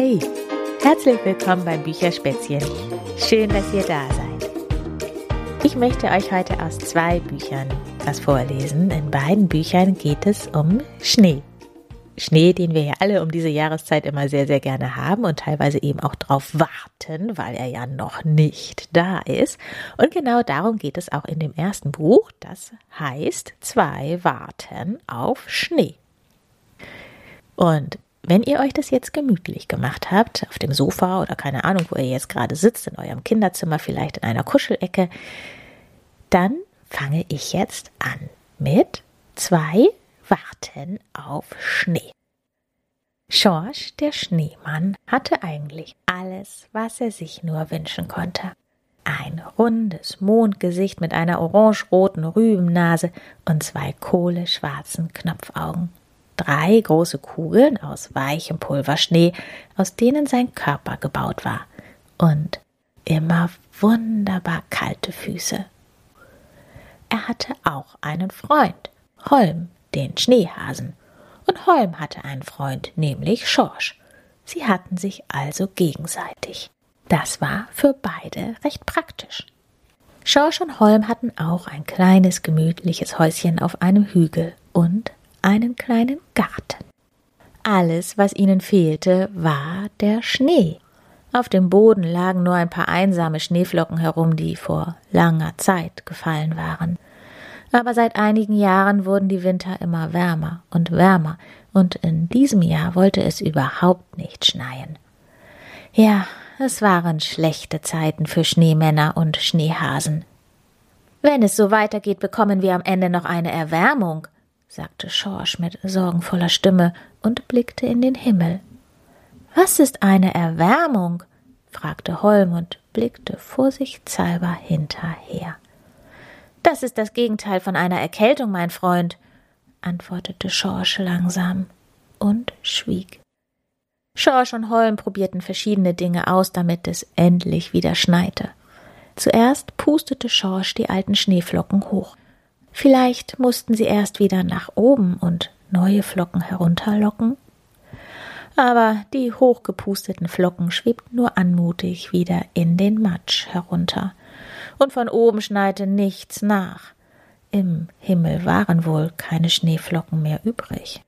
Hey, herzlich willkommen beim Bücherspätzchen. Schön, dass ihr da seid. Ich möchte euch heute aus zwei Büchern was vorlesen. In beiden Büchern geht es um Schnee. Schnee, den wir ja alle um diese Jahreszeit immer sehr, sehr gerne haben und teilweise eben auch drauf warten, weil er ja noch nicht da ist. Und genau darum geht es auch in dem ersten Buch. Das heißt, zwei warten auf Schnee. Und wenn ihr euch das jetzt gemütlich gemacht habt, auf dem Sofa oder keine Ahnung, wo ihr jetzt gerade sitzt, in eurem Kinderzimmer, vielleicht in einer Kuschelecke, dann fange ich jetzt an mit zwei Warten auf Schnee. Schorsch, der Schneemann, hatte eigentlich alles, was er sich nur wünschen konnte. Ein rundes Mondgesicht mit einer orangeroten Rübennase und zwei kohleschwarzen Knopfaugen drei große Kugeln aus weichem Pulverschnee, aus denen sein Körper gebaut war, und immer wunderbar kalte Füße. Er hatte auch einen Freund, Holm, den Schneehasen, und Holm hatte einen Freund, nämlich Schorsch. Sie hatten sich also gegenseitig. Das war für beide recht praktisch. Schorsch und Holm hatten auch ein kleines gemütliches Häuschen auf einem Hügel und einen kleinen Garten. Alles, was ihnen fehlte, war der Schnee. Auf dem Boden lagen nur ein paar einsame Schneeflocken herum, die vor langer Zeit gefallen waren. Aber seit einigen Jahren wurden die Winter immer wärmer und wärmer, und in diesem Jahr wollte es überhaupt nicht schneien. Ja, es waren schlechte Zeiten für Schneemänner und Schneehasen. Wenn es so weitergeht, bekommen wir am Ende noch eine Erwärmung, sagte Schorsch mit sorgenvoller Stimme und blickte in den Himmel. Was ist eine Erwärmung? fragte Holm und blickte vorsichtshalber hinterher. Das ist das Gegenteil von einer Erkältung, mein Freund, antwortete Schorsch langsam und schwieg. Schorsch und Holm probierten verschiedene Dinge aus, damit es endlich wieder schneite. Zuerst pustete Schorsch die alten Schneeflocken hoch. Vielleicht mussten sie erst wieder nach oben und neue Flocken herunterlocken. Aber die hochgepusteten Flocken schwebten nur anmutig wieder in den Matsch herunter, und von oben schneite nichts nach. Im Himmel waren wohl keine Schneeflocken mehr übrig.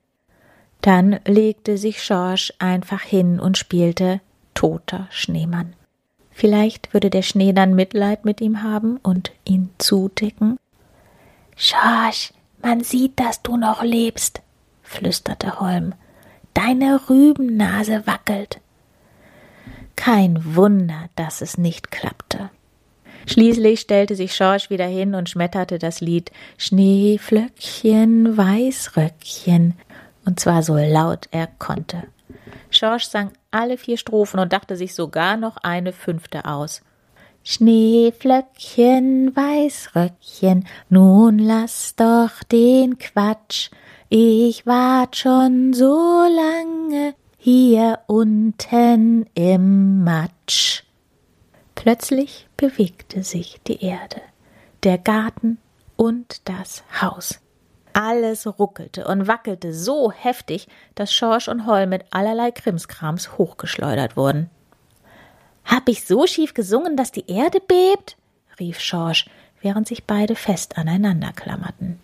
Dann legte sich Schorsch einfach hin und spielte toter Schneemann. Vielleicht würde der Schnee dann Mitleid mit ihm haben und ihn zudecken Schorsch, man sieht, dass du noch lebst, flüsterte Holm. Deine Rübennase wackelt. Kein Wunder, dass es nicht klappte. Schließlich stellte sich Schorsch wieder hin und schmetterte das Lied Schneeflöckchen, Weißröckchen, und zwar so laut er konnte. Schorsch sang alle vier Strophen und dachte sich sogar noch eine fünfte aus. Schneeflöckchen, Weißröckchen, nun lass doch den Quatsch. Ich wart schon so lange hier unten im Matsch. Plötzlich bewegte sich die Erde, der Garten und das Haus. Alles ruckelte und wackelte so heftig, dass Schorsch und Holl mit allerlei Krimskrams hochgeschleudert wurden. Hab ich so schief gesungen, dass die Erde bebt? rief Schorsch, während sich beide fest aneinander klammerten.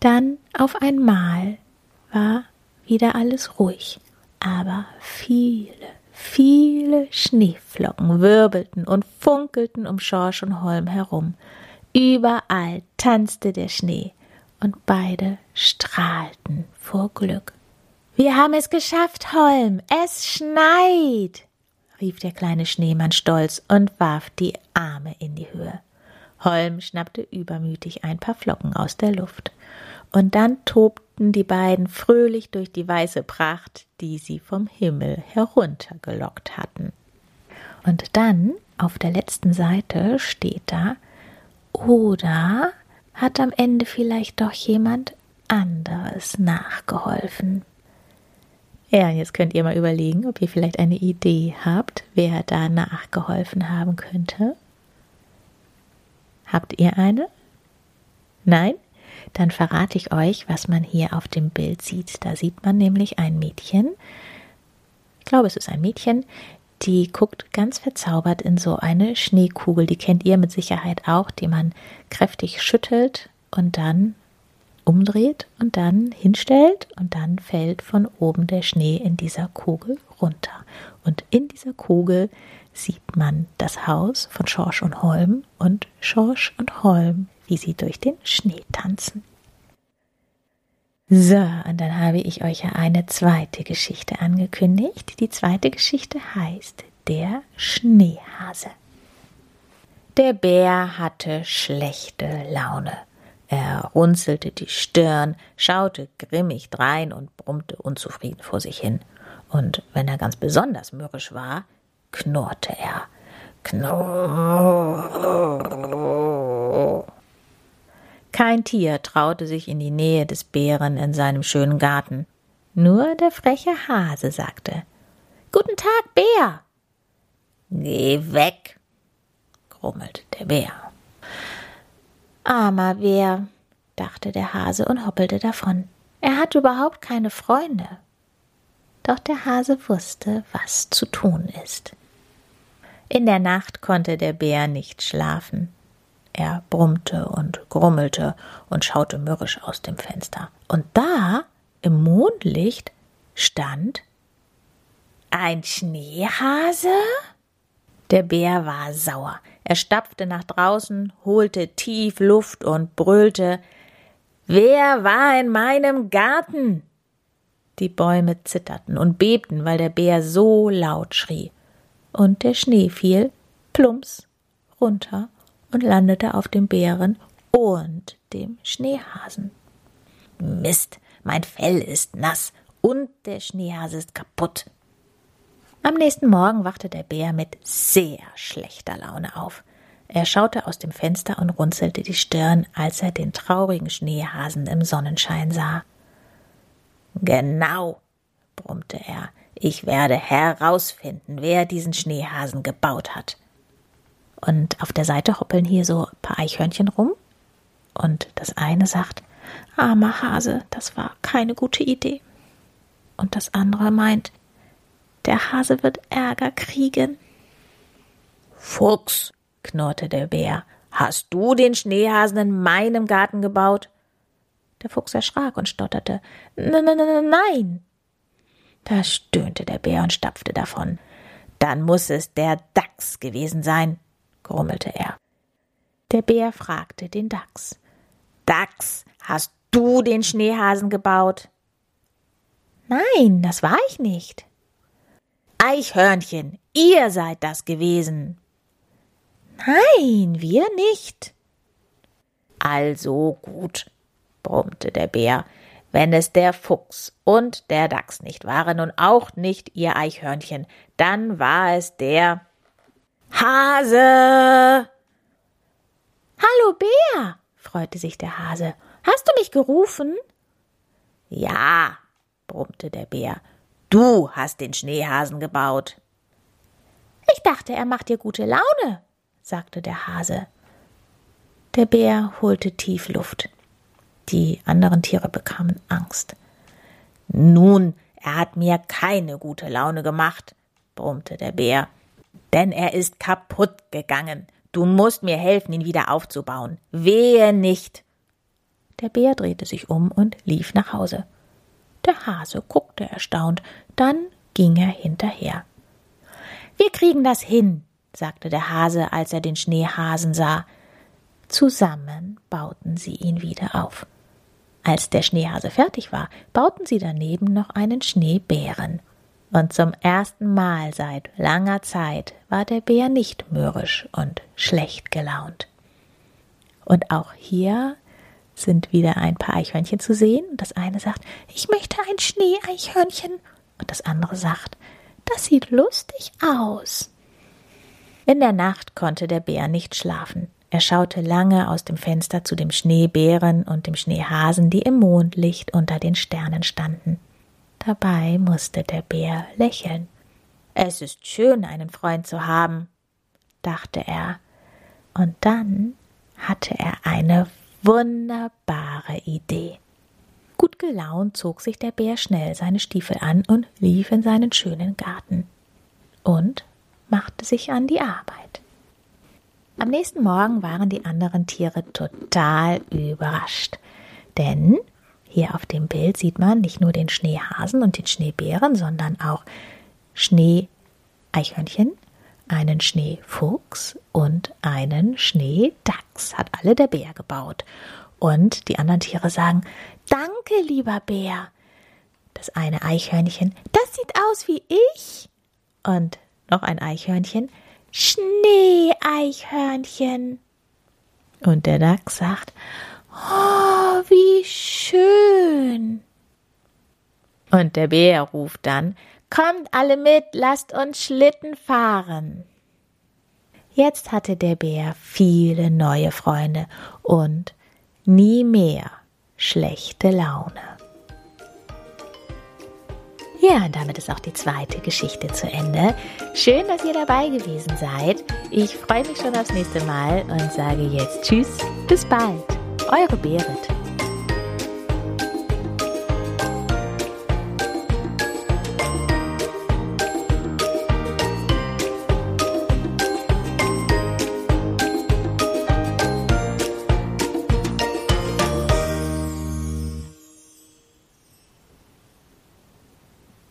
Dann auf einmal war wieder alles ruhig, aber viele, viele Schneeflocken wirbelten und funkelten um Schorsch und Holm herum. Überall tanzte der Schnee, und beide strahlten vor Glück. Wir haben es geschafft, Holm. Es schneit rief der kleine Schneemann stolz und warf die Arme in die Höhe. Holm schnappte übermütig ein paar Flocken aus der Luft. Und dann tobten die beiden fröhlich durch die weiße Pracht, die sie vom Himmel heruntergelockt hatten. Und dann auf der letzten Seite steht da, oder hat am Ende vielleicht doch jemand anderes nachgeholfen. Ja, jetzt könnt ihr mal überlegen, ob ihr vielleicht eine Idee habt, wer da nachgeholfen haben könnte. Habt ihr eine? Nein? Dann verrate ich euch, was man hier auf dem Bild sieht. Da sieht man nämlich ein Mädchen, ich glaube, es ist ein Mädchen, die guckt ganz verzaubert in so eine Schneekugel. Die kennt ihr mit Sicherheit auch, die man kräftig schüttelt und dann umdreht und dann hinstellt und dann fällt von oben der Schnee in dieser Kugel runter. Und in dieser Kugel sieht man das Haus von Schorsch und Holm und Schorsch und Holm, wie sie durch den Schnee tanzen. So, und dann habe ich euch ja eine zweite Geschichte angekündigt. Die zweite Geschichte heißt Der Schneehase. Der Bär hatte schlechte Laune. Er runzelte die Stirn, schaute grimmig drein und brummte unzufrieden vor sich hin. Und wenn er ganz besonders mürrisch war, knurrte er. Knurr. Kein Tier traute sich in die Nähe des Bären in seinem schönen Garten. Nur der freche Hase sagte Guten Tag, Bär. Geh weg, grummelte der Bär. Armer Bär, dachte der Hase und hoppelte davon. Er hatte überhaupt keine Freunde. Doch der Hase wusste, was zu tun ist. In der Nacht konnte der Bär nicht schlafen. Er brummte und grummelte und schaute mürrisch aus dem Fenster. Und da, im Mondlicht, stand ein Schneehase? Der Bär war sauer. Er stapfte nach draußen, holte tief Luft und brüllte Wer war in meinem Garten? Die Bäume zitterten und bebten, weil der Bär so laut schrie. Und der Schnee fiel plumps runter und landete auf dem Bären und dem Schneehasen. Mist, mein Fell ist nass und der Schneehase ist kaputt. Am nächsten Morgen wachte der Bär mit sehr schlechter Laune auf. Er schaute aus dem Fenster und runzelte die Stirn, als er den traurigen Schneehasen im Sonnenschein sah. Genau, brummte er, ich werde herausfinden, wer diesen Schneehasen gebaut hat. Und auf der Seite hoppeln hier so ein paar Eichhörnchen rum. Und das eine sagt, armer Hase, das war keine gute Idee. Und das andere meint, der Hase wird Ärger kriegen. Fuchs, knurrte der Bär, hast du den Schneehasen in meinem Garten gebaut? Der Fuchs erschrak und stotterte, nein. Da stöhnte der Bär und stapfte davon. Dann muss es der Dachs gewesen sein, grummelte er. Der Bär fragte den Dachs. Dachs, hast du den Schneehasen gebaut? Nein, das war ich nicht. Eichhörnchen, ihr seid das gewesen. Nein, wir nicht. Also gut, brummte der Bär, wenn es der Fuchs und der Dachs nicht waren und auch nicht ihr Eichhörnchen, dann war es der Hase! Hallo Bär, freute sich der Hase. Hast du mich gerufen? Ja, brummte der Bär. Du hast den Schneehasen gebaut. Ich dachte, er macht dir gute Laune, sagte der Hase. Der Bär holte tief Luft. Die anderen Tiere bekamen Angst. Nun, er hat mir keine gute Laune gemacht, brummte der Bär denn er ist kaputt gegangen. Du musst mir helfen, ihn wieder aufzubauen. Wehe nicht. Der Bär drehte sich um und lief nach Hause. Der Hase guckte erstaunt, dann ging er hinterher. Wir kriegen das hin, sagte der Hase, als er den Schneehasen sah. Zusammen bauten sie ihn wieder auf. Als der Schneehase fertig war, bauten sie daneben noch einen Schneebären. Und zum ersten Mal seit langer Zeit war der Bär nicht mürrisch und schlecht gelaunt. Und auch hier sind wieder ein paar Eichhörnchen zu sehen. Das eine sagt, ich möchte ein Schneeeichhörnchen. Und das andere sagt, das sieht lustig aus. In der Nacht konnte der Bär nicht schlafen. Er schaute lange aus dem Fenster zu dem Schneebären und dem Schneehasen, die im Mondlicht unter den Sternen standen. Dabei musste der Bär lächeln. Es ist schön, einen Freund zu haben, dachte er, und dann hatte er eine wunderbare Idee. Gut gelaunt zog sich der Bär schnell seine Stiefel an und lief in seinen schönen Garten und machte sich an die Arbeit. Am nächsten Morgen waren die anderen Tiere total überrascht, denn hier auf dem Bild sieht man nicht nur den Schneehasen und den Schneebären, sondern auch Schneeeichhörnchen, einen Schneefuchs und einen Schneedachs. Hat alle der Bär gebaut. Und die anderen Tiere sagen, Danke, lieber Bär. Das eine Eichhörnchen, das sieht aus wie ich. Und noch ein Eichhörnchen, Schneeeichhörnchen. Und der Dachs sagt, Oh, wie schön. Und der Bär ruft dann, Kommt alle mit, lasst uns Schlitten fahren. Jetzt hatte der Bär viele neue Freunde und nie mehr schlechte Laune. Ja, und damit ist auch die zweite Geschichte zu Ende. Schön, dass ihr dabei gewesen seid. Ich freue mich schon aufs nächste Mal und sage jetzt Tschüss, bis bald. Eure Berit.